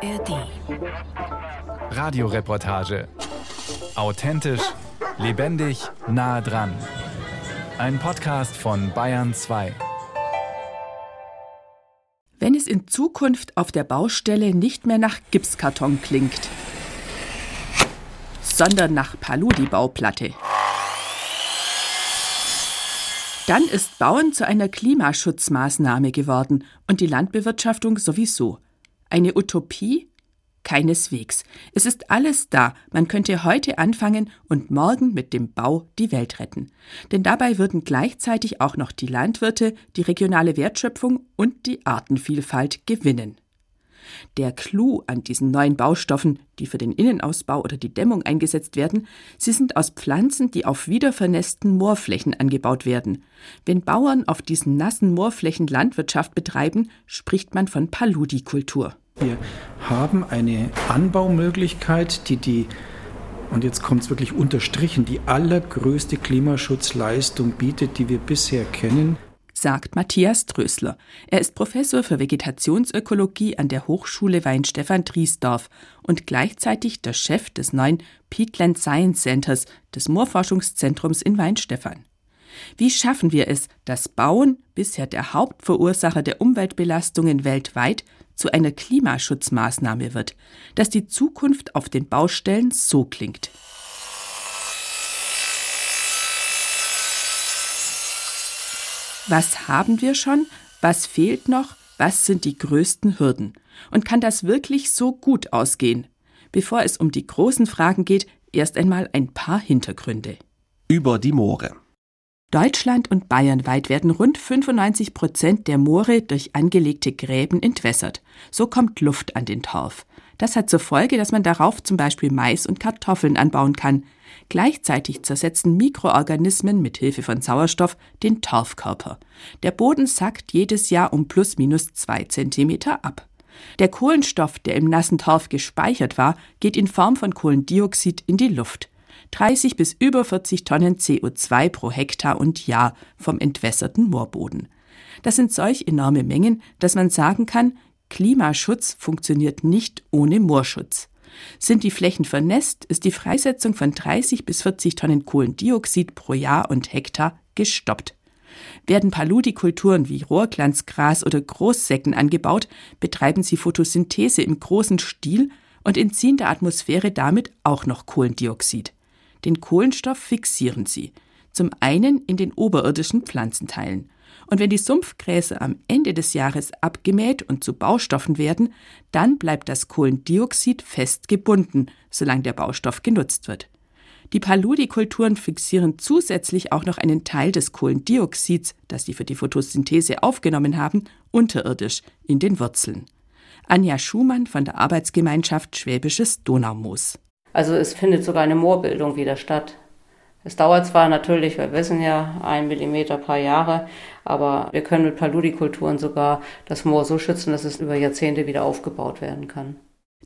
ARD. Radioreportage. Authentisch, lebendig, nah dran. Ein Podcast von Bayern 2. Wenn es in Zukunft auf der Baustelle nicht mehr nach Gipskarton klingt, sondern nach Paludi-Bauplatte. Dann ist Bauen zu einer Klimaschutzmaßnahme geworden und die Landbewirtschaftung sowieso. Eine Utopie? Keineswegs. Es ist alles da. Man könnte heute anfangen und morgen mit dem Bau die Welt retten. Denn dabei würden gleichzeitig auch noch die Landwirte, die regionale Wertschöpfung und die Artenvielfalt gewinnen. Der Clou an diesen neuen Baustoffen, die für den Innenausbau oder die Dämmung eingesetzt werden, sie sind aus Pflanzen, die auf wiedervernässten Moorflächen angebaut werden. Wenn Bauern auf diesen nassen Moorflächen Landwirtschaft betreiben, spricht man von Paludikultur. Wir haben eine Anbaumöglichkeit, die die und jetzt kommt es wirklich unterstrichen, die allergrößte Klimaschutzleistung bietet, die wir bisher kennen sagt Matthias Drösler. Er ist Professor für Vegetationsökologie an der Hochschule Weinstefan-Driesdorf und gleichzeitig der Chef des neuen Peatland Science Centers, des Moorforschungszentrums in Weinstefan. Wie schaffen wir es, dass Bauen, bisher der Hauptverursacher der Umweltbelastungen weltweit, zu einer Klimaschutzmaßnahme wird, dass die Zukunft auf den Baustellen so klingt? Was haben wir schon? Was fehlt noch? Was sind die größten Hürden? Und kann das wirklich so gut ausgehen? Bevor es um die großen Fragen geht, erst einmal ein paar Hintergründe. Über die Moore. Deutschland und Bayernweit werden rund 95 Prozent der Moore durch angelegte Gräben entwässert. So kommt Luft an den Torf. Das hat zur Folge, dass man darauf zum Beispiel Mais und Kartoffeln anbauen kann. Gleichzeitig zersetzen Mikroorganismen mit Hilfe von Sauerstoff den Torfkörper. Der Boden sackt jedes Jahr um plus minus zwei Zentimeter ab. Der Kohlenstoff, der im nassen Torf gespeichert war, geht in Form von Kohlendioxid in die Luft. 30 bis über 40 Tonnen CO2 pro Hektar und Jahr vom entwässerten Moorboden. Das sind solch enorme Mengen, dass man sagen kann, Klimaschutz funktioniert nicht ohne Moorschutz. Sind die Flächen vernässt, ist die Freisetzung von 30 bis 40 Tonnen Kohlendioxid pro Jahr und Hektar gestoppt. Werden Paludikulturen wie Rohrglanzgras oder Großsäcken angebaut, betreiben sie Photosynthese im großen Stil und entziehen der Atmosphäre damit auch noch Kohlendioxid. Den Kohlenstoff fixieren sie, zum einen in den oberirdischen Pflanzenteilen und wenn die Sumpfgräser am Ende des Jahres abgemäht und zu Baustoffen werden, dann bleibt das Kohlendioxid fest gebunden, solange der Baustoff genutzt wird. Die Paludikulturen fixieren zusätzlich auch noch einen Teil des Kohlendioxids, das sie für die Photosynthese aufgenommen haben, unterirdisch in den Wurzeln. Anja Schumann von der Arbeitsgemeinschaft Schwäbisches Donaumoos. Also es findet sogar eine Moorbildung wieder statt. Es dauert zwar natürlich, wir wissen ja, ein Millimeter paar Jahre, aber wir können mit Paludikulturen sogar das Moor so schützen, dass es über Jahrzehnte wieder aufgebaut werden kann.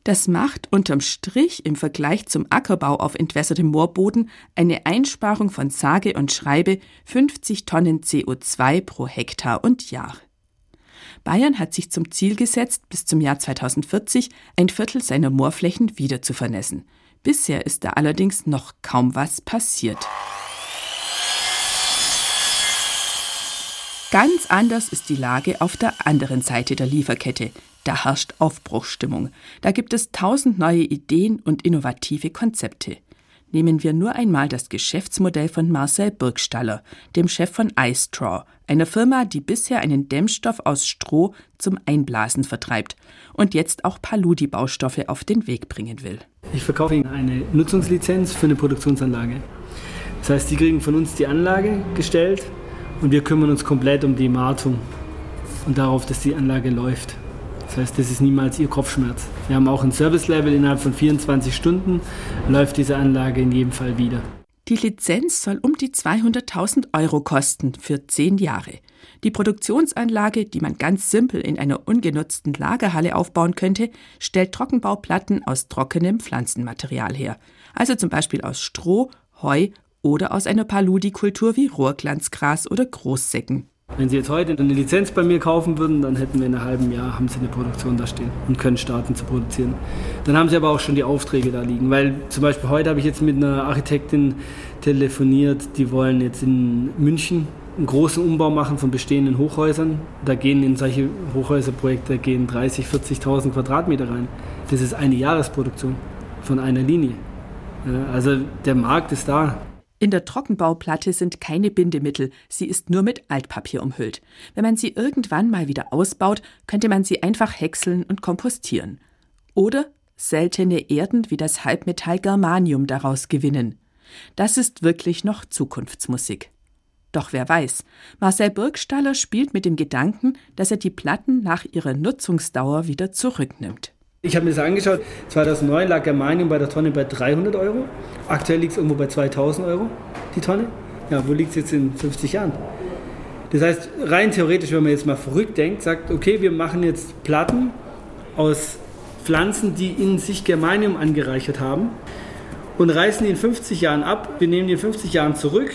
Das macht unterm Strich im Vergleich zum Ackerbau auf entwässertem Moorboden eine Einsparung von sage und schreibe 50 Tonnen CO2 pro Hektar und Jahr. Bayern hat sich zum Ziel gesetzt, bis zum Jahr 2040 ein Viertel seiner Moorflächen wieder zu vernässen. Bisher ist da allerdings noch kaum was passiert. Ganz anders ist die Lage auf der anderen Seite der Lieferkette. Da herrscht Aufbruchstimmung. Da gibt es tausend neue Ideen und innovative Konzepte. Nehmen wir nur einmal das Geschäftsmodell von Marcel Burgstaller, dem Chef von iStraw, einer Firma, die bisher einen Dämmstoff aus Stroh zum Einblasen vertreibt und jetzt auch Paludi-Baustoffe auf den Weg bringen will. Ich verkaufe Ihnen eine Nutzungslizenz für eine Produktionsanlage. Das heißt, Sie kriegen von uns die Anlage gestellt und wir kümmern uns komplett um die Martung und darauf, dass die Anlage läuft. Das heißt, das ist niemals Ihr Kopfschmerz. Wir haben auch ein Service-Level innerhalb von 24 Stunden, läuft diese Anlage in jedem Fall wieder. Die Lizenz soll um die 200.000 Euro kosten für zehn Jahre. Die Produktionsanlage, die man ganz simpel in einer ungenutzten Lagerhalle aufbauen könnte, stellt Trockenbauplatten aus trockenem Pflanzenmaterial her, also zum Beispiel aus Stroh, Heu oder aus einer Paludikultur wie Rohrglanzgras oder Großsäcken. Wenn Sie jetzt heute eine Lizenz bei mir kaufen würden, dann hätten wir in einem halben Jahr haben Sie eine Produktion da stehen und können starten zu produzieren. Dann haben Sie aber auch schon die Aufträge da liegen, weil zum Beispiel heute habe ich jetzt mit einer Architektin telefoniert, die wollen jetzt in München einen großen Umbau machen von bestehenden Hochhäusern. Da gehen in solche Hochhäuserprojekte gehen 30, 40.000 Quadratmeter rein. Das ist eine Jahresproduktion von einer Linie. Also der Markt ist da. In der Trockenbauplatte sind keine Bindemittel, sie ist nur mit Altpapier umhüllt. Wenn man sie irgendwann mal wieder ausbaut, könnte man sie einfach häckseln und kompostieren. Oder seltene Erden wie das Halbmetall Germanium daraus gewinnen. Das ist wirklich noch Zukunftsmusik. Doch wer weiß, Marcel Burgstaller spielt mit dem Gedanken, dass er die Platten nach ihrer Nutzungsdauer wieder zurücknimmt. Ich habe mir das angeschaut. 2009 lag Germanium bei der Tonne bei 300 Euro. Aktuell liegt es irgendwo bei 2000 Euro die Tonne. Ja, wo liegt es jetzt in 50 Jahren? Das heißt, rein theoretisch, wenn man jetzt mal verrückt denkt, sagt, okay, wir machen jetzt Platten aus Pflanzen, die in sich Germanium angereichert haben und reißen die in 50 Jahren ab. Wir nehmen die in 50 Jahren zurück.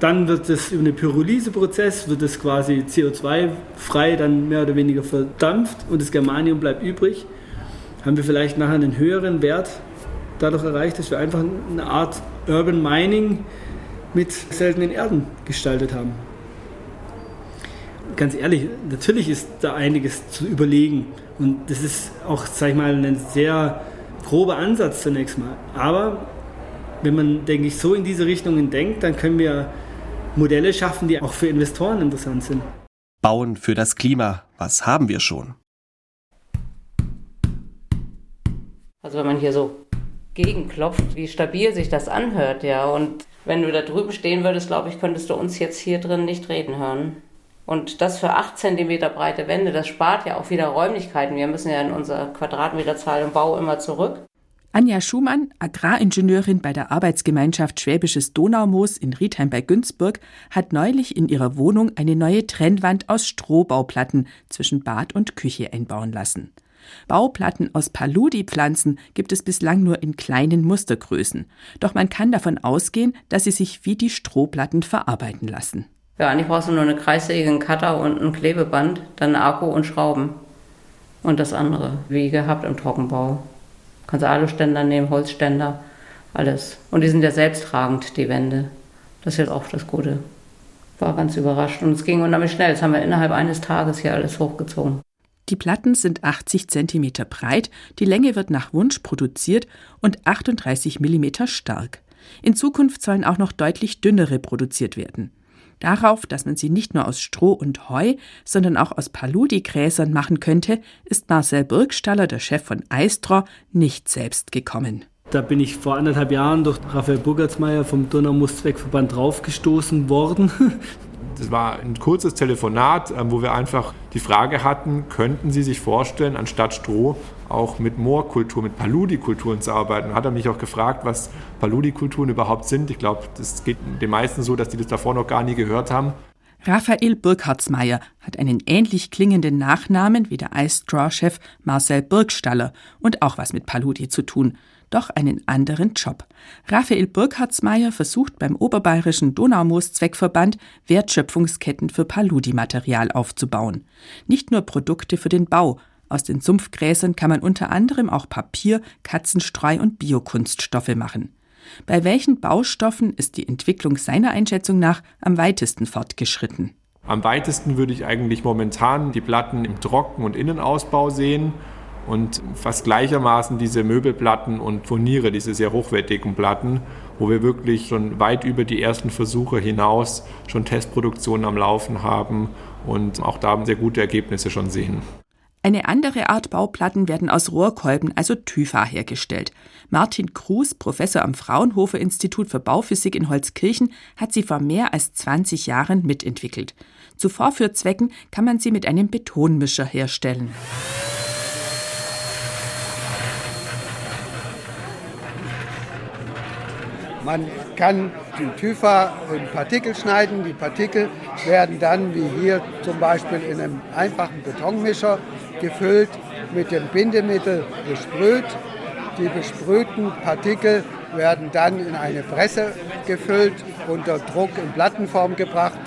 Dann wird es über einen Pyrolyseprozess, wird es quasi CO2-frei dann mehr oder weniger verdampft und das Germanium bleibt übrig haben wir vielleicht nachher einen höheren Wert dadurch erreicht, dass wir einfach eine Art Urban Mining mit seltenen Erden gestaltet haben. Ganz ehrlich, natürlich ist da einiges zu überlegen und das ist auch, sag ich mal, ein sehr grober Ansatz zunächst mal. Aber wenn man, denke ich, so in diese Richtungen denkt, dann können wir Modelle schaffen, die auch für Investoren interessant sind. Bauen für das Klima, was haben wir schon? Also wenn man hier so gegenklopft, wie stabil sich das anhört, ja. Und wenn du da drüben stehen würdest, glaube ich, könntest du uns jetzt hier drin nicht reden hören. Und das für 8 cm breite Wände, das spart ja auch wieder Räumlichkeiten. Wir müssen ja in unserer Quadratmeterzahl im Bau immer zurück. Anja Schumann, Agraringenieurin bei der Arbeitsgemeinschaft Schwäbisches Donaumoos in Riedheim bei Günzburg, hat neulich in ihrer Wohnung eine neue Trennwand aus Strohbauplatten zwischen Bad und Küche einbauen lassen. Bauplatten aus Paludi-Pflanzen gibt es bislang nur in kleinen Mustergrößen. Doch man kann davon ausgehen, dass sie sich wie die Strohplatten verarbeiten lassen. Ja, eigentlich brauchst du nur einen kreissägigen Cutter und ein Klebeband, dann Akku und Schrauben. Und das andere, wie gehabt im Trockenbau. Kannst Aluständer nehmen, Holzständer, alles. Und die sind ja selbsttragend, die Wände. Das ist jetzt auch das Gute. War ganz überrascht. Und es ging unheimlich schnell. Das haben wir innerhalb eines Tages hier alles hochgezogen. Die Platten sind 80 cm breit, die Länge wird nach Wunsch produziert und 38 mm stark. In Zukunft sollen auch noch deutlich dünnere produziert werden. Darauf, dass man sie nicht nur aus Stroh und Heu, sondern auch aus Paludi-Gräsern machen könnte, ist Marcel Burgstaller, der Chef von Eistra, nicht selbst gekommen. Da bin ich vor anderthalb Jahren durch Raphael Burgertsmeier vom Donaumustzweckverband draufgestoßen worden. Das war ein kurzes Telefonat, ähm, wo wir einfach die Frage hatten, könnten Sie sich vorstellen, anstatt Stroh auch mit Moorkultur, mit Paludikulturen zu arbeiten. Hat er mich auch gefragt, was Paludikulturen überhaupt sind. Ich glaube, das geht den meisten so, dass die das davor noch gar nie gehört haben. Raphael Burkhardsmeier hat einen ähnlich klingenden Nachnamen wie der Ice-Straw-Chef Marcel Burgstaller und auch was mit Paludi zu tun doch einen anderen Job. Raphael Burkhardsmeier versucht beim Oberbayerischen Donaumoos-Zweckverband Wertschöpfungsketten für Paludi-Material aufzubauen. Nicht nur Produkte für den Bau. Aus den Sumpfgräsern kann man unter anderem auch Papier, Katzenstreu und Biokunststoffe machen. Bei welchen Baustoffen ist die Entwicklung seiner Einschätzung nach am weitesten fortgeschritten? Am weitesten würde ich eigentlich momentan die Platten im Trocken- und Innenausbau sehen und fast gleichermaßen diese Möbelplatten und Furniere, diese sehr hochwertigen Platten, wo wir wirklich schon weit über die ersten Versuche hinaus schon Testproduktionen am Laufen haben und auch da sehr gute Ergebnisse schon sehen. Eine andere Art Bauplatten werden aus Rohrkolben, also TÜFA, hergestellt. Martin Kruse, Professor am Fraunhofer Institut für Bauphysik in Holzkirchen, hat sie vor mehr als 20 Jahren mitentwickelt. Zu Vorführzwecken kann man sie mit einem Betonmischer herstellen. Man kann den Typha in Partikel schneiden. Die Partikel werden dann, wie hier zum Beispiel in einem einfachen Betonmischer, gefüllt mit dem Bindemittel besprüht. Die besprühten Partikel werden dann in eine Presse gefüllt, unter Druck in Plattenform gebracht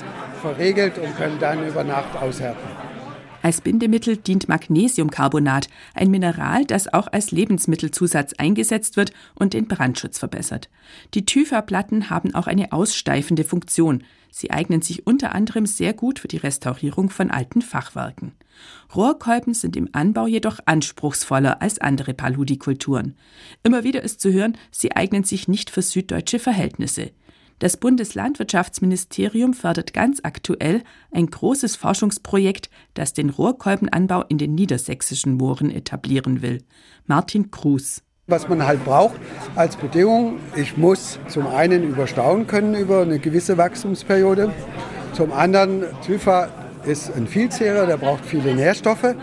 verriegelt und können dann über Nacht aushärten. Als Bindemittel dient Magnesiumcarbonat, ein Mineral, das auch als Lebensmittelzusatz eingesetzt wird und den Brandschutz verbessert. Die Typha-Platten haben auch eine aussteifende Funktion. Sie eignen sich unter anderem sehr gut für die Restaurierung von alten Fachwerken. Rohrkolben sind im Anbau jedoch anspruchsvoller als andere Paludikulturen. Immer wieder ist zu hören, sie eignen sich nicht für süddeutsche Verhältnisse. Das Bundeslandwirtschaftsministerium fördert ganz aktuell ein großes Forschungsprojekt, das den Rohrkolbenanbau in den niedersächsischen Mooren etablieren will. Martin Kruse was man halt braucht als Bedingung. Ich muss zum einen überstauen können über eine gewisse Wachstumsperiode. Zum anderen, Zypher ist ein Vielzehrer, der braucht viele Nährstoffe,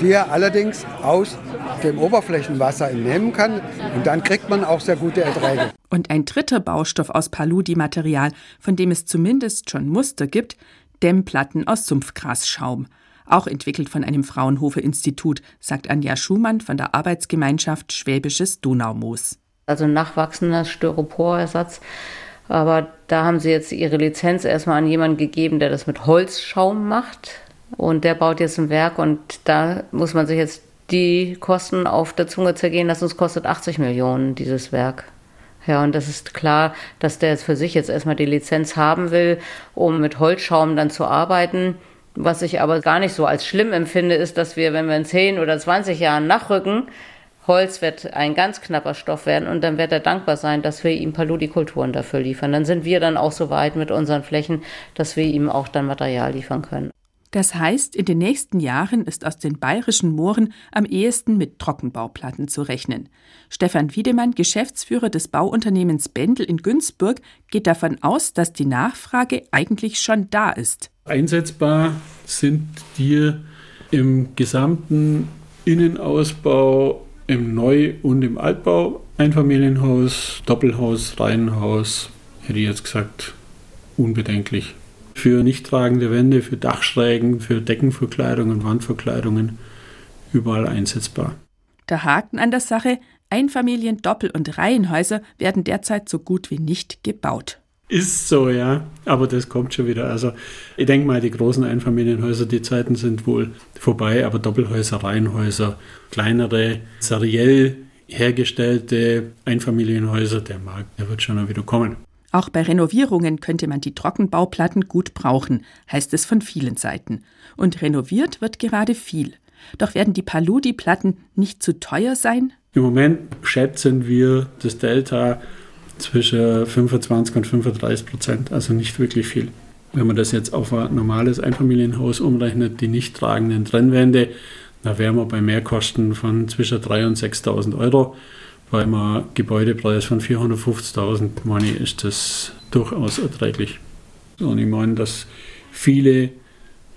die er allerdings aus dem Oberflächenwasser entnehmen kann. Und dann kriegt man auch sehr gute Erträge. Und ein dritter Baustoff aus Paludi-Material, von dem es zumindest schon Muster gibt, Dämmplatten aus Sumpfgrasschaum. Auch entwickelt von einem Fraunhofer-Institut, sagt Anja Schumann von der Arbeitsgemeinschaft Schwäbisches Donaumoos. Also nachwachsender Styroporersatz. Aber da haben sie jetzt ihre Lizenz erstmal an jemanden gegeben, der das mit Holzschaum macht. Und der baut jetzt ein Werk und da muss man sich jetzt die Kosten auf der Zunge zergehen lassen. Es kostet 80 Millionen, dieses Werk. Ja, und das ist klar, dass der jetzt für sich jetzt erstmal die Lizenz haben will, um mit Holzschaum dann zu arbeiten. Was ich aber gar nicht so als schlimm empfinde, ist, dass wir, wenn wir in 10 oder 20 Jahren nachrücken, Holz wird ein ganz knapper Stoff werden und dann wird er dankbar sein, dass wir ihm Paludikulturen dafür liefern. Dann sind wir dann auch so weit mit unseren Flächen, dass wir ihm auch dann Material liefern können. Das heißt, in den nächsten Jahren ist aus den bayerischen Mooren am ehesten mit Trockenbauplatten zu rechnen. Stefan Wiedemann, Geschäftsführer des Bauunternehmens Bendel in Günzburg, geht davon aus, dass die Nachfrage eigentlich schon da ist. Einsetzbar sind die im gesamten Innenausbau, im Neu- und im Altbau, Einfamilienhaus, Doppelhaus, Reihenhaus, hätte ich jetzt gesagt, unbedenklich für nicht tragende Wände, für Dachschrägen, für Deckenverkleidungen, Wandverkleidungen überall einsetzbar. Der Haken an der Sache, Einfamilien-, Doppel- und Reihenhäuser werden derzeit so gut wie nicht gebaut. Ist so, ja. Aber das kommt schon wieder. Also ich denke mal, die großen Einfamilienhäuser, die Zeiten sind wohl vorbei, aber Doppelhäuser, Reihenhäuser, kleinere, seriell hergestellte Einfamilienhäuser, der Markt, der wird schon wieder kommen. Auch bei Renovierungen könnte man die Trockenbauplatten gut brauchen, heißt es von vielen Seiten. Und renoviert wird gerade viel. Doch werden die Paludi-Platten nicht zu teuer sein? Im Moment schätzen wir das Delta zwischen 25 und 35 Prozent, also nicht wirklich viel. Wenn man das jetzt auf ein normales Einfamilienhaus umrechnet, die nicht tragenden Trennwände, da wären wir bei Mehrkosten von zwischen 3.000 und 6.000 Euro. Bei einem Gebäudepreis von 450.000 Money ist das durchaus erträglich. Und ich meine, dass viele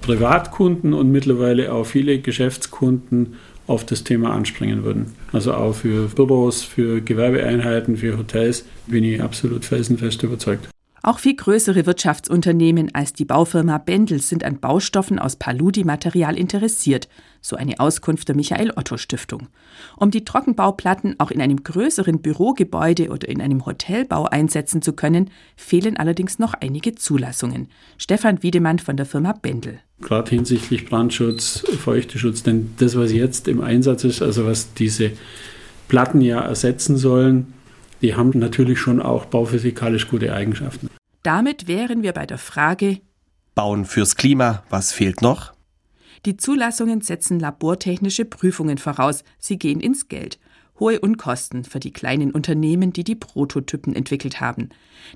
Privatkunden und mittlerweile auch viele Geschäftskunden auf das Thema anspringen würden. Also auch für Büros, für Gewerbeeinheiten, für Hotels bin ich absolut felsenfest überzeugt. Auch viel größere Wirtschaftsunternehmen als die Baufirma Bendel sind an Baustoffen aus Paludi-Material interessiert, so eine Auskunft der Michael Otto Stiftung. Um die Trockenbauplatten auch in einem größeren Bürogebäude oder in einem Hotelbau einsetzen zu können, fehlen allerdings noch einige Zulassungen. Stefan Wiedemann von der Firma Bendel. Gerade hinsichtlich Brandschutz, Feuchteschutz, denn das, was jetzt im Einsatz ist, also was diese Platten ja ersetzen sollen, die haben natürlich schon auch bauphysikalisch gute Eigenschaften. Damit wären wir bei der Frage Bauen fürs Klima, was fehlt noch? Die Zulassungen setzen labortechnische Prüfungen voraus, sie gehen ins Geld. Hohe Unkosten für die kleinen Unternehmen, die die Prototypen entwickelt haben.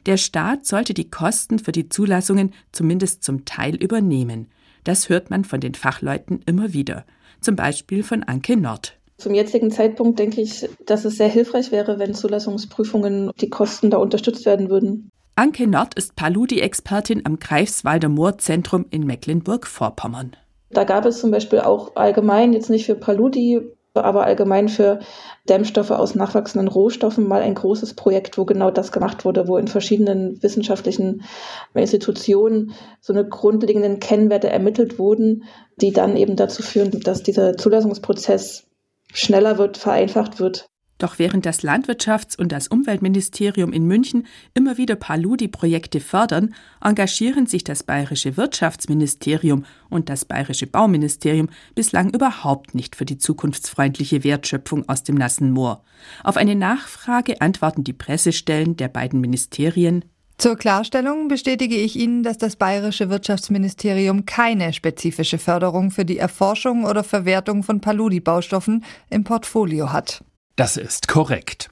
Der Staat sollte die Kosten für die Zulassungen zumindest zum Teil übernehmen. Das hört man von den Fachleuten immer wieder. Zum Beispiel von Anke Nord. Zum jetzigen Zeitpunkt denke ich, dass es sehr hilfreich wäre, wenn Zulassungsprüfungen die Kosten da unterstützt werden würden. Anke Nord ist Paludi-Expertin am Greifswalder Moorzentrum in Mecklenburg-Vorpommern. Da gab es zum Beispiel auch allgemein, jetzt nicht für Paludi, aber allgemein für Dämmstoffe aus nachwachsenden Rohstoffen mal ein großes Projekt, wo genau das gemacht wurde, wo in verschiedenen wissenschaftlichen Institutionen so eine grundlegenden Kennwerte ermittelt wurden, die dann eben dazu führen, dass dieser Zulassungsprozess schneller wird, vereinfacht wird. Doch während das Landwirtschafts- und das Umweltministerium in München immer wieder Paludi-Projekte fördern, engagieren sich das bayerische Wirtschaftsministerium und das bayerische Bauministerium bislang überhaupt nicht für die zukunftsfreundliche Wertschöpfung aus dem nassen Moor. Auf eine Nachfrage antworten die Pressestellen der beiden Ministerien zur Klarstellung bestätige ich Ihnen, dass das bayerische Wirtschaftsministerium keine spezifische Förderung für die Erforschung oder Verwertung von Paludi-Baustoffen im Portfolio hat. Das ist korrekt.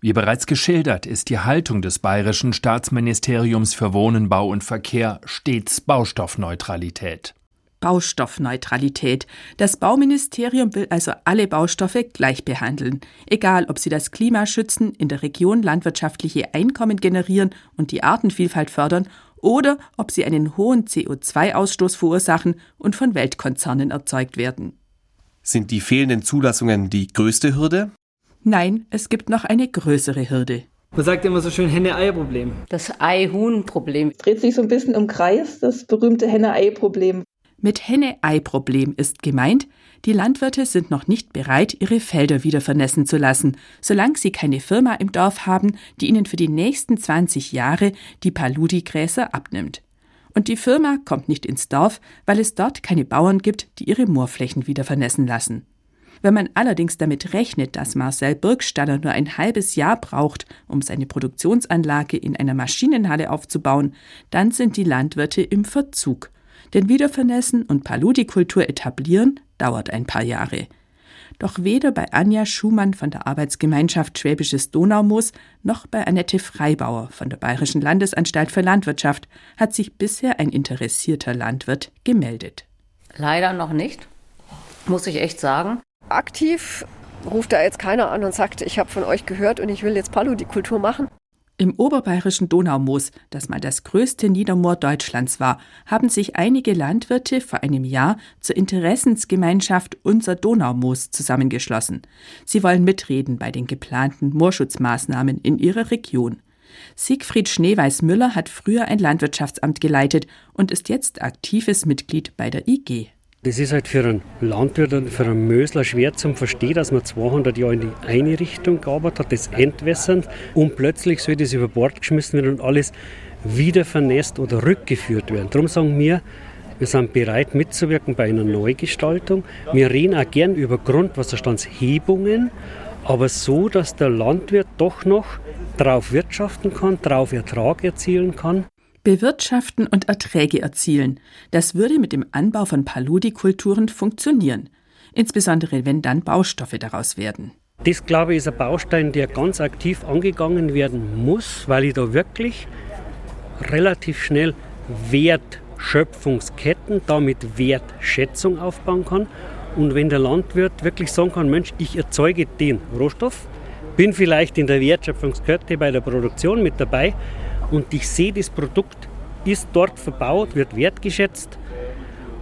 Wie bereits geschildert, ist die Haltung des Bayerischen Staatsministeriums für Wohnen, Bau und Verkehr stets Baustoffneutralität. Baustoffneutralität. Das Bauministerium will also alle Baustoffe gleich behandeln, egal ob sie das Klima schützen, in der Region landwirtschaftliche Einkommen generieren und die Artenvielfalt fördern oder ob sie einen hohen CO2-Ausstoß verursachen und von Weltkonzernen erzeugt werden. Sind die fehlenden Zulassungen die größte Hürde? Nein, es gibt noch eine größere Hürde. Man sagt immer so schön Henne-Ei-Problem. Das Ei-Huhn-Problem. Dreht sich so ein bisschen im Kreis, das berühmte Henne-Ei-Problem. Mit Henne-Ei-Problem ist gemeint, die Landwirte sind noch nicht bereit, ihre Felder wieder vernässen zu lassen, solange sie keine Firma im Dorf haben, die ihnen für die nächsten 20 Jahre die Paludi-Gräser abnimmt. Und die Firma kommt nicht ins Dorf, weil es dort keine Bauern gibt, die ihre Moorflächen wieder vernässen lassen. Wenn man allerdings damit rechnet, dass Marcel Birkstaller nur ein halbes Jahr braucht, um seine Produktionsanlage in einer Maschinenhalle aufzubauen, dann sind die Landwirte im Verzug. Denn Wiedervernässen und Paludikultur etablieren dauert ein paar Jahre. Doch weder bei Anja Schumann von der Arbeitsgemeinschaft Schwäbisches Donaumoos noch bei Annette Freibauer von der Bayerischen Landesanstalt für Landwirtschaft hat sich bisher ein interessierter Landwirt gemeldet. Leider noch nicht, muss ich echt sagen. Aktiv ruft da jetzt keiner an und sagt, ich habe von euch gehört und ich will jetzt Paludikultur machen. Im oberbayerischen Donaumoos, das mal das größte Niedermoor Deutschlands war, haben sich einige Landwirte vor einem Jahr zur Interessensgemeinschaft Unser Donaumoos zusammengeschlossen. Sie wollen mitreden bei den geplanten Moorschutzmaßnahmen in ihrer Region. Siegfried Schneeweiß-Müller hat früher ein Landwirtschaftsamt geleitet und ist jetzt aktives Mitglied bei der IG. Das ist halt für einen Landwirt und für einen Mösler schwer zu verstehen, dass man 200 Jahre in die eine Richtung gearbeitet hat, das Entwässern, und plötzlich soll das über Bord geschmissen werden und alles wieder vernässt oder rückgeführt werden. Darum sagen wir, wir sind bereit mitzuwirken bei einer Neugestaltung. Wir reden auch gern über Grundwasserstandshebungen, aber so, dass der Landwirt doch noch darauf wirtschaften kann, darauf Ertrag erzielen kann bewirtschaften und Erträge erzielen. Das würde mit dem Anbau von Paludikulturen funktionieren, insbesondere wenn dann Baustoffe daraus werden. Das, glaube ich, ist ein Baustein, der ganz aktiv angegangen werden muss, weil ich da wirklich relativ schnell Wertschöpfungsketten, damit Wertschätzung aufbauen kann. Und wenn der Landwirt wirklich sagen kann, Mensch, ich erzeuge den Rohstoff, bin vielleicht in der Wertschöpfungskette bei der Produktion mit dabei, und ich sehe, das Produkt ist dort verbaut, wird wertgeschätzt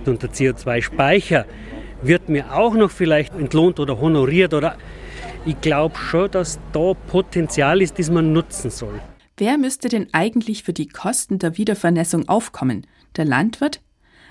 und der CO2-Speicher wird mir auch noch vielleicht entlohnt oder honoriert oder ich glaube schon, dass da Potenzial ist, das man nutzen soll. Wer müsste denn eigentlich für die Kosten der Wiedervernässung aufkommen? Der Landwirt?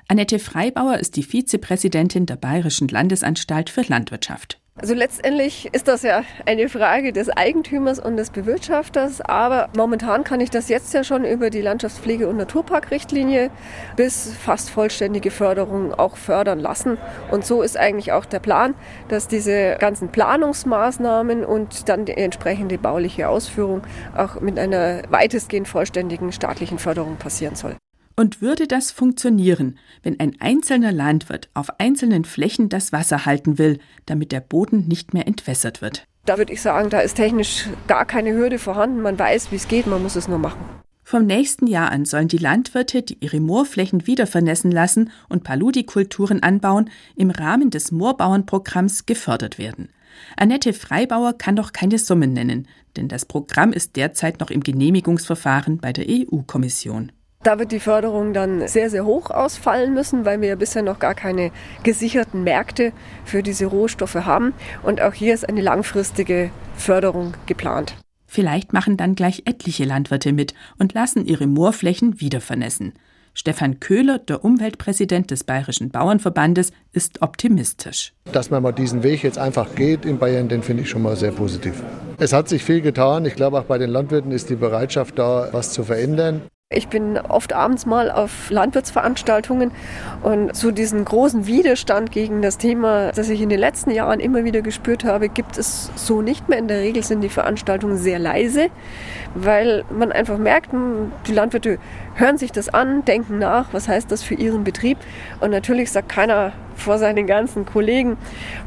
Annette Freibauer ist die Vizepräsidentin der Bayerischen Landesanstalt für Landwirtschaft. Also letztendlich ist das ja eine Frage des Eigentümers und des Bewirtschafters, aber momentan kann ich das jetzt ja schon über die Landschaftspflege- und Naturparkrichtlinie bis fast vollständige Förderung auch fördern lassen. Und so ist eigentlich auch der Plan, dass diese ganzen Planungsmaßnahmen und dann die entsprechende bauliche Ausführung auch mit einer weitestgehend vollständigen staatlichen Förderung passieren soll. Und würde das funktionieren, wenn ein einzelner Landwirt auf einzelnen Flächen das Wasser halten will, damit der Boden nicht mehr entwässert wird? Da würde ich sagen, da ist technisch gar keine Hürde vorhanden. Man weiß, wie es geht, man muss es nur machen. Vom nächsten Jahr an sollen die Landwirte, die ihre Moorflächen wieder vernässen lassen und Paludikulturen anbauen, im Rahmen des Moorbauernprogramms gefördert werden. Annette Freibauer kann doch keine Summen nennen, denn das Programm ist derzeit noch im Genehmigungsverfahren bei der EU-Kommission. Da wird die Förderung dann sehr, sehr hoch ausfallen müssen, weil wir ja bisher noch gar keine gesicherten Märkte für diese Rohstoffe haben. Und auch hier ist eine langfristige Förderung geplant. Vielleicht machen dann gleich etliche Landwirte mit und lassen ihre Moorflächen wieder vernässen. Stefan Köhler, der Umweltpräsident des Bayerischen Bauernverbandes, ist optimistisch. Dass man mal diesen Weg jetzt einfach geht in Bayern, den finde ich schon mal sehr positiv. Es hat sich viel getan. Ich glaube, auch bei den Landwirten ist die Bereitschaft da, was zu verändern. Ich bin oft abends mal auf Landwirtsveranstaltungen und so diesen großen Widerstand gegen das Thema, das ich in den letzten Jahren immer wieder gespürt habe, gibt es so nicht mehr. In der Regel sind die Veranstaltungen sehr leise, weil man einfach merkt, hm, die Landwirte hören sich das an, denken nach, was heißt das für ihren Betrieb. Und natürlich sagt keiner vor seinen ganzen Kollegen,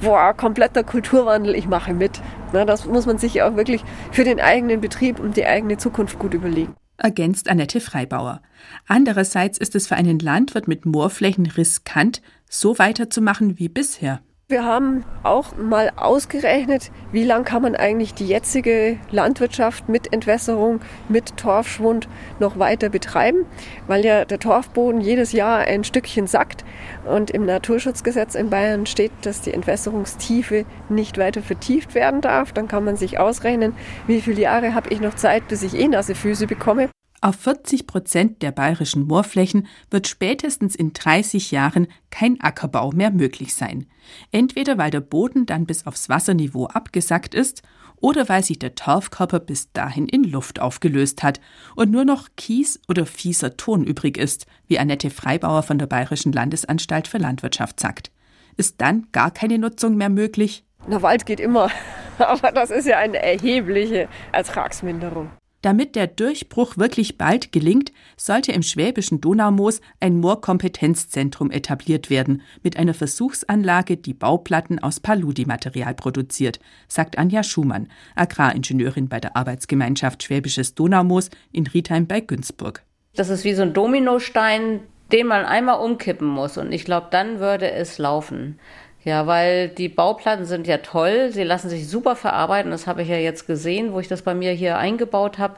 boah, kompletter Kulturwandel, ich mache mit. Das muss man sich auch wirklich für den eigenen Betrieb und die eigene Zukunft gut überlegen ergänzt Annette Freibauer. Andererseits ist es für einen Landwirt mit Moorflächen riskant, so weiterzumachen wie bisher. Wir haben auch mal ausgerechnet, wie lange kann man eigentlich die jetzige Landwirtschaft mit Entwässerung, mit Torfschwund noch weiter betreiben, weil ja der Torfboden jedes Jahr ein Stückchen sackt und im Naturschutzgesetz in Bayern steht, dass die Entwässerungstiefe nicht weiter vertieft werden darf. Dann kann man sich ausrechnen, wie viele Jahre habe ich noch Zeit, bis ich eh nasse Füße bekomme. Auf 40 Prozent der bayerischen Moorflächen wird spätestens in 30 Jahren kein Ackerbau mehr möglich sein. Entweder weil der Boden dann bis aufs Wasserniveau abgesackt ist oder weil sich der Torfkörper bis dahin in Luft aufgelöst hat und nur noch Kies oder fieser Ton übrig ist, wie Annette Freibauer von der Bayerischen Landesanstalt für Landwirtschaft sagt. Ist dann gar keine Nutzung mehr möglich? Na, Wald geht immer, aber das ist ja eine erhebliche Ertragsminderung. Damit der Durchbruch wirklich bald gelingt, sollte im schwäbischen Donaumoos ein Moorkompetenzzentrum etabliert werden, mit einer Versuchsanlage, die Bauplatten aus Paludi-Material produziert, sagt Anja Schumann, Agraringenieurin bei der Arbeitsgemeinschaft Schwäbisches Donaumoos in Riedheim bei Günzburg. Das ist wie so ein Dominostein, den man einmal umkippen muss. Und ich glaube, dann würde es laufen. Ja, weil die Bauplatten sind ja toll, sie lassen sich super verarbeiten, das habe ich ja jetzt gesehen, wo ich das bei mir hier eingebaut habe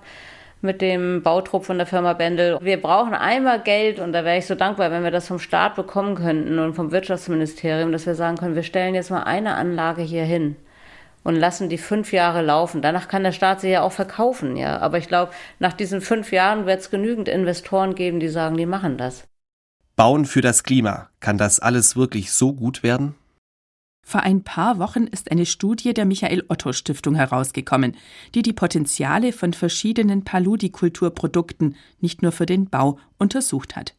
mit dem Bautrupp von der Firma Bendel. Wir brauchen einmal Geld und da wäre ich so dankbar, wenn wir das vom Staat bekommen könnten und vom Wirtschaftsministerium, dass wir sagen können, wir stellen jetzt mal eine Anlage hier hin und lassen die fünf Jahre laufen. Danach kann der Staat sie ja auch verkaufen, ja. Aber ich glaube, nach diesen fünf Jahren wird es genügend Investoren geben, die sagen, die machen das. Bauen für das Klima. Kann das alles wirklich so gut werden? Vor ein paar Wochen ist eine Studie der Michael Otto Stiftung herausgekommen, die die Potenziale von verschiedenen Paludikulturprodukten nicht nur für den Bau untersucht hat.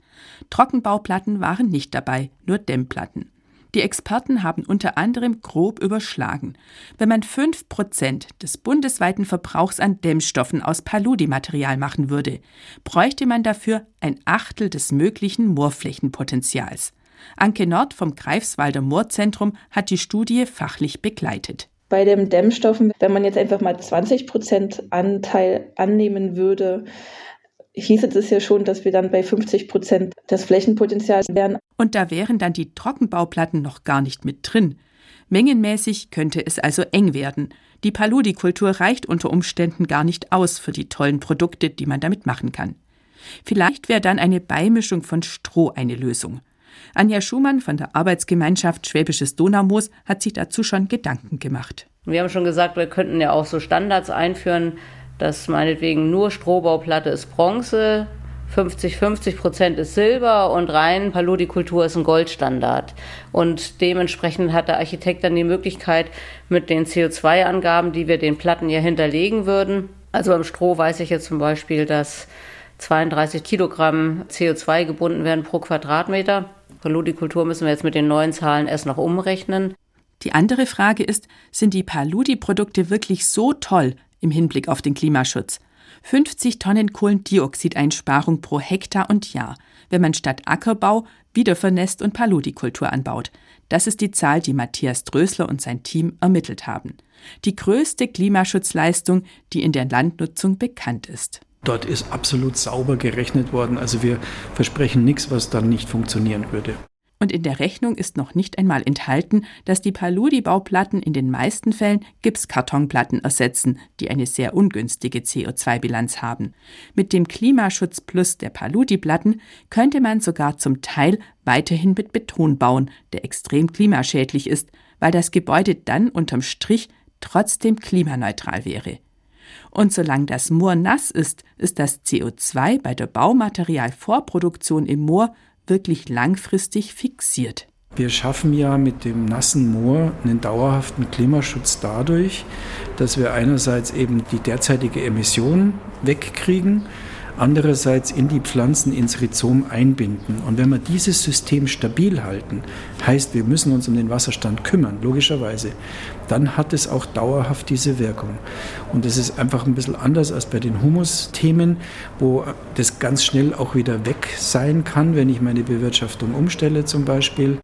Trockenbauplatten waren nicht dabei, nur Dämmplatten. Die Experten haben unter anderem grob überschlagen. Wenn man fünf Prozent des bundesweiten Verbrauchs an Dämmstoffen aus Paludi-Material machen würde, bräuchte man dafür ein Achtel des möglichen Moorflächenpotenzials. Anke Nord vom Greifswalder Moorzentrum hat die Studie fachlich begleitet. Bei den Dämmstoffen, wenn man jetzt einfach mal 20 Prozent Anteil annehmen würde, hieße es ja schon, dass wir dann bei 50 Prozent des Flächenpotenzials wären. Und da wären dann die Trockenbauplatten noch gar nicht mit drin. Mengenmäßig könnte es also eng werden. Die Paludikultur reicht unter Umständen gar nicht aus für die tollen Produkte, die man damit machen kann. Vielleicht wäre dann eine Beimischung von Stroh eine Lösung. Anja Schumann von der Arbeitsgemeinschaft Schwäbisches Donaumoos hat sich dazu schon Gedanken gemacht. Wir haben schon gesagt, wir könnten ja auch so Standards einführen, dass meinetwegen nur Strohbauplatte ist Bronze, 50-50 Prozent ist Silber und rein Paludikultur ist ein Goldstandard. Und dementsprechend hat der Architekt dann die Möglichkeit, mit den CO2-Angaben, die wir den Platten ja hinterlegen würden, also beim Stroh weiß ich jetzt zum Beispiel, dass 32 Kilogramm CO2 gebunden werden pro Quadratmeter. Paludikultur müssen wir jetzt mit den neuen Zahlen erst noch umrechnen. Die andere Frage ist, sind die Paludi-Produkte wirklich so toll im Hinblick auf den Klimaschutz? 50 Tonnen Kohlendioxideinsparung pro Hektar und Jahr, wenn man statt Ackerbau Wiedervernässt und Paludikultur anbaut. Das ist die Zahl, die Matthias Drösler und sein Team ermittelt haben. Die größte Klimaschutzleistung, die in der Landnutzung bekannt ist. Dort ist absolut sauber gerechnet worden. Also wir versprechen nichts, was dann nicht funktionieren würde. Und in der Rechnung ist noch nicht einmal enthalten, dass die Paludi-Bauplatten in den meisten Fällen Gipskartonplatten ersetzen, die eine sehr ungünstige CO2-Bilanz haben. Mit dem Klimaschutz Plus der Paludi-Platten könnte man sogar zum Teil weiterhin mit Beton bauen, der extrem klimaschädlich ist, weil das Gebäude dann unterm Strich trotzdem klimaneutral wäre. Und solange das Moor nass ist, ist das CO2 bei der Baumaterialvorproduktion im Moor wirklich langfristig fixiert. Wir schaffen ja mit dem nassen Moor einen dauerhaften Klimaschutz dadurch, dass wir einerseits eben die derzeitige Emission wegkriegen, andererseits in die Pflanzen ins Rhizom einbinden. Und wenn wir dieses System stabil halten, heißt, wir müssen uns um den Wasserstand kümmern, logischerweise, dann hat es auch dauerhaft diese Wirkung. Und das ist einfach ein bisschen anders als bei den Humus-Themen, wo das ganz schnell auch wieder weg sein kann, wenn ich meine Bewirtschaftung umstelle zum Beispiel.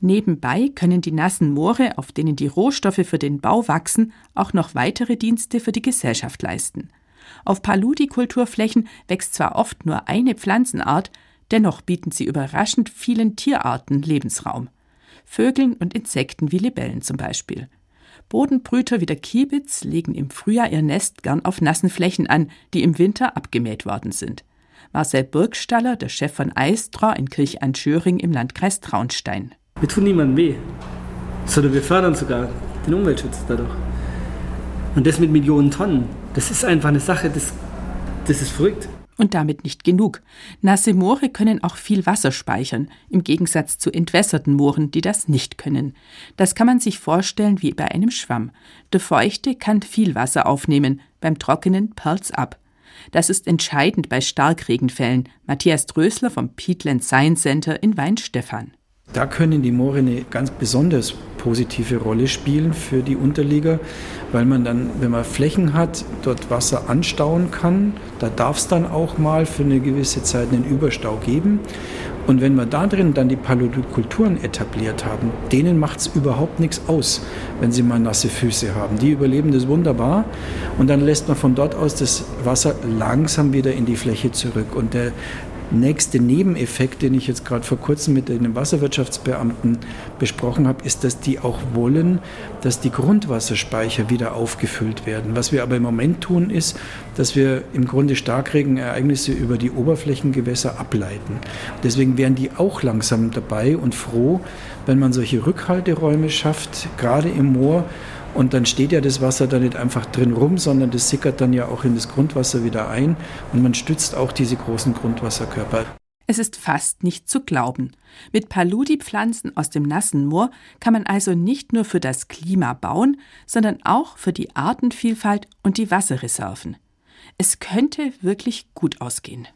Nebenbei können die nassen Moore, auf denen die Rohstoffe für den Bau wachsen, auch noch weitere Dienste für die Gesellschaft leisten. Auf Paludikulturflächen wächst zwar oft nur eine Pflanzenart, dennoch bieten sie überraschend vielen Tierarten Lebensraum. Vögeln und Insekten wie Libellen zum Beispiel. Bodenbrüter wie der Kiebitz legen im Frühjahr ihr Nest gern auf nassen Flächen an, die im Winter abgemäht worden sind. Marcel Burgstaller, der Chef von Eistra in Kirch-an-Schöring im Landkreis Traunstein. Wir tun niemandem weh, sondern wir fördern sogar den Umweltschutz dadurch. Und das mit Millionen Tonnen. Das ist einfach eine Sache, das, das ist verrückt. Und damit nicht genug. Nasse Moore können auch viel Wasser speichern, im Gegensatz zu entwässerten Mooren, die das nicht können. Das kann man sich vorstellen wie bei einem Schwamm. Der Feuchte kann viel Wasser aufnehmen, beim Trockenen perlt's ab. Das ist entscheidend bei Starkregenfällen. Matthias Drösler vom Peatland Science Center in Weinstefan. Da können die Moore eine ganz besonders positive Rolle spielen für die Unterlieger, weil man dann, wenn man Flächen hat, dort Wasser anstauen kann. Da darf es dann auch mal für eine gewisse Zeit einen Überstau geben. Und wenn wir da drin dann die Paludikulturen etabliert haben, denen macht es überhaupt nichts aus, wenn sie mal nasse Füße haben. Die überleben das wunderbar und dann lässt man von dort aus das Wasser langsam wieder in die Fläche zurück. Und der nächste Nebeneffekt, den ich jetzt gerade vor kurzem mit den Wasserwirtschaftsbeamten besprochen habe, ist, dass die auch wollen, dass die Grundwasserspeicher wieder aufgefüllt werden. Was wir aber im Moment tun, ist, dass wir im Grunde Starkregenereignisse über die Oberflächengewässer ableiten. Deswegen wären die auch langsam dabei und froh, wenn man solche Rückhalteräume schafft, gerade im Moor, und dann steht ja das Wasser da nicht einfach drin rum, sondern das sickert dann ja auch in das Grundwasser wieder ein und man stützt auch diese großen Grundwasserkörper. Es ist fast nicht zu glauben. Mit Paludi-Pflanzen aus dem nassen Moor kann man also nicht nur für das Klima bauen, sondern auch für die Artenvielfalt und die Wasserreserven. Es könnte wirklich gut ausgehen.